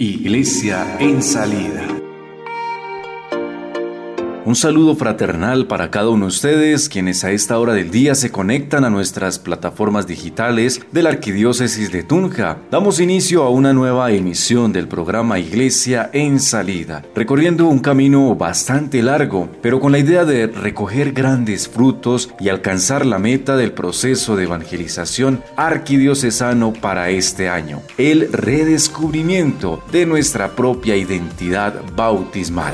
Iglesia en salida. Un saludo fraternal para cada uno de ustedes, quienes a esta hora del día se conectan a nuestras plataformas digitales de la Arquidiócesis de Tunja. Damos inicio a una nueva emisión del programa Iglesia en Salida, recorriendo un camino bastante largo, pero con la idea de recoger grandes frutos y alcanzar la meta del proceso de evangelización arquidiocesano para este año, el redescubrimiento de nuestra propia identidad bautismal.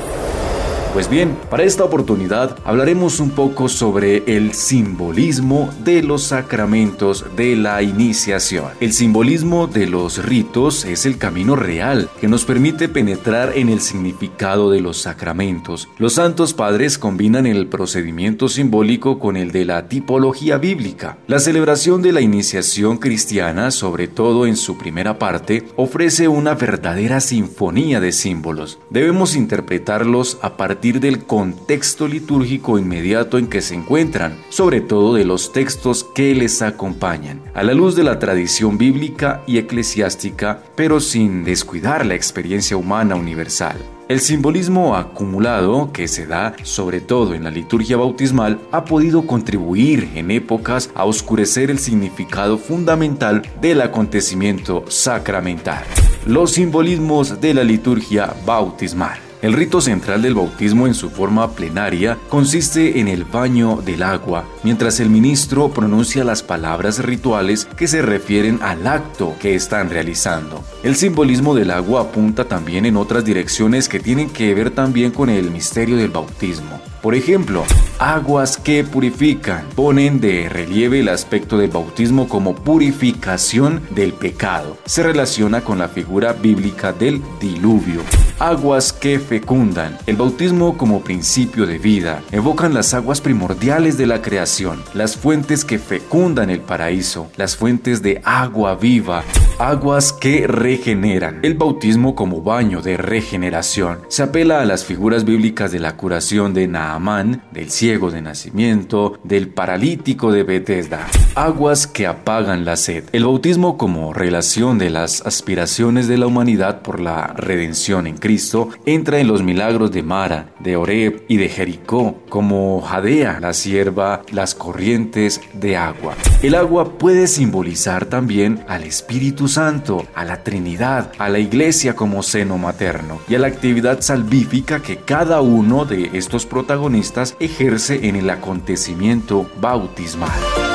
Pues bien, para esta oportunidad hablaremos un poco sobre el simbolismo de los sacramentos de la iniciación. El simbolismo de los ritos es el camino real que nos permite penetrar en el significado de los sacramentos. Los santos padres combinan el procedimiento simbólico con el de la tipología bíblica. La celebración de la iniciación cristiana, sobre todo en su primera parte, ofrece una verdadera sinfonía de símbolos. Debemos interpretarlos a partir del contexto litúrgico inmediato en que se encuentran, sobre todo de los textos que les acompañan, a la luz de la tradición bíblica y eclesiástica, pero sin descuidar la experiencia humana universal. El simbolismo acumulado que se da sobre todo en la liturgia bautismal ha podido contribuir en épocas a oscurecer el significado fundamental del acontecimiento sacramental. Los simbolismos de la liturgia bautismal. El rito central del bautismo en su forma plenaria consiste en el baño del agua, mientras el ministro pronuncia las palabras rituales que se refieren al acto que están realizando. El simbolismo del agua apunta también en otras direcciones que tienen que ver también con el misterio del bautismo. Por ejemplo, aguas que purifican ponen de relieve el aspecto del bautismo como purificación del pecado. Se relaciona con la figura bíblica del diluvio. Aguas que fecundan. El bautismo como principio de vida. Evocan las aguas primordiales de la creación, las fuentes que fecundan el paraíso, las fuentes de agua viva, aguas que regeneran. El bautismo como baño de regeneración. Se apela a las figuras bíblicas de la curación de Naam del ciego de nacimiento, del paralítico de Bethesda. Aguas que apagan la sed. El bautismo como relación de las aspiraciones de la humanidad por la redención en Cristo entra en los milagros de Mara, de Oreb y de Jericó, como jadea la sierva las corrientes de agua. El agua puede simbolizar también al Espíritu Santo, a la Trinidad, a la Iglesia como seno materno y a la actividad salvífica que cada uno de estos protagonistas ejerce en el acontecimiento bautismal.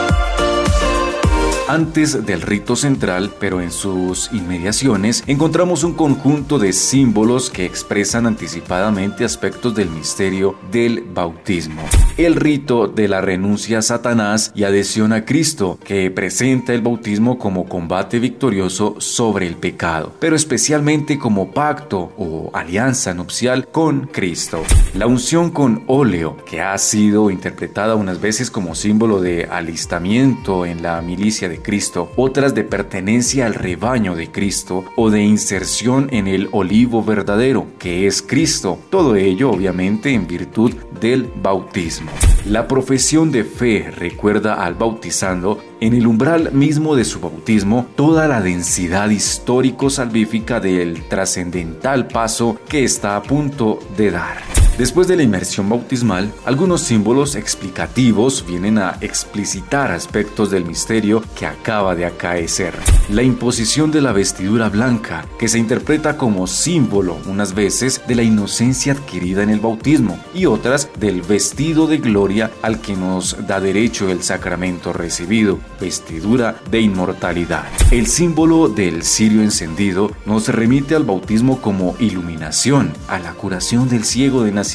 Antes del rito central, pero en sus inmediaciones, encontramos un conjunto de símbolos que expresan anticipadamente aspectos del misterio del bautismo. El rito de la renuncia a Satanás y adhesión a Cristo, que presenta el bautismo como combate victorioso sobre el pecado, pero especialmente como pacto o alianza nupcial con Cristo. La unción con óleo, que ha sido interpretada unas veces como símbolo de alistamiento en la milicia de Cristo, otras de pertenencia al rebaño de Cristo o de inserción en el olivo verdadero, que es Cristo. Todo ello obviamente en virtud del bautismo. La profesión de fe recuerda al bautizando en el umbral mismo de su bautismo toda la densidad histórico-salvífica del trascendental paso que está a punto de dar. Después de la inmersión bautismal, algunos símbolos explicativos vienen a explicitar aspectos del misterio que acaba de acaecer. La imposición de la vestidura blanca, que se interpreta como símbolo unas veces de la inocencia adquirida en el bautismo y otras del vestido de gloria al que nos da derecho el sacramento recibido, vestidura de inmortalidad. El símbolo del cirio encendido nos remite al bautismo como iluminación, a la curación del ciego de nacimiento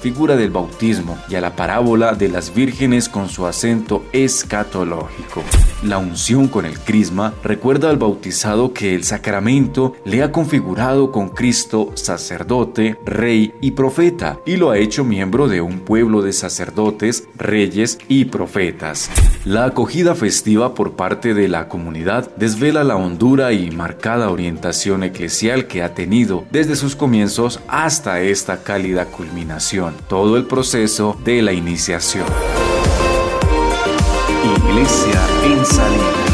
figura del bautismo, y a la parábola de las vírgenes con su acento escatológico. La unción con el crisma recuerda al bautizado que el sacramento le ha configurado con Cristo sacerdote, rey y profeta, y lo ha hecho miembro de un pueblo de sacerdotes, reyes y profetas. La acogida festiva por parte de la comunidad desvela la hondura y marcada orientación eclesial que ha tenido desde sus comienzos hasta esta cálida culminación, todo el proceso de la iniciación. Iglesia en salida.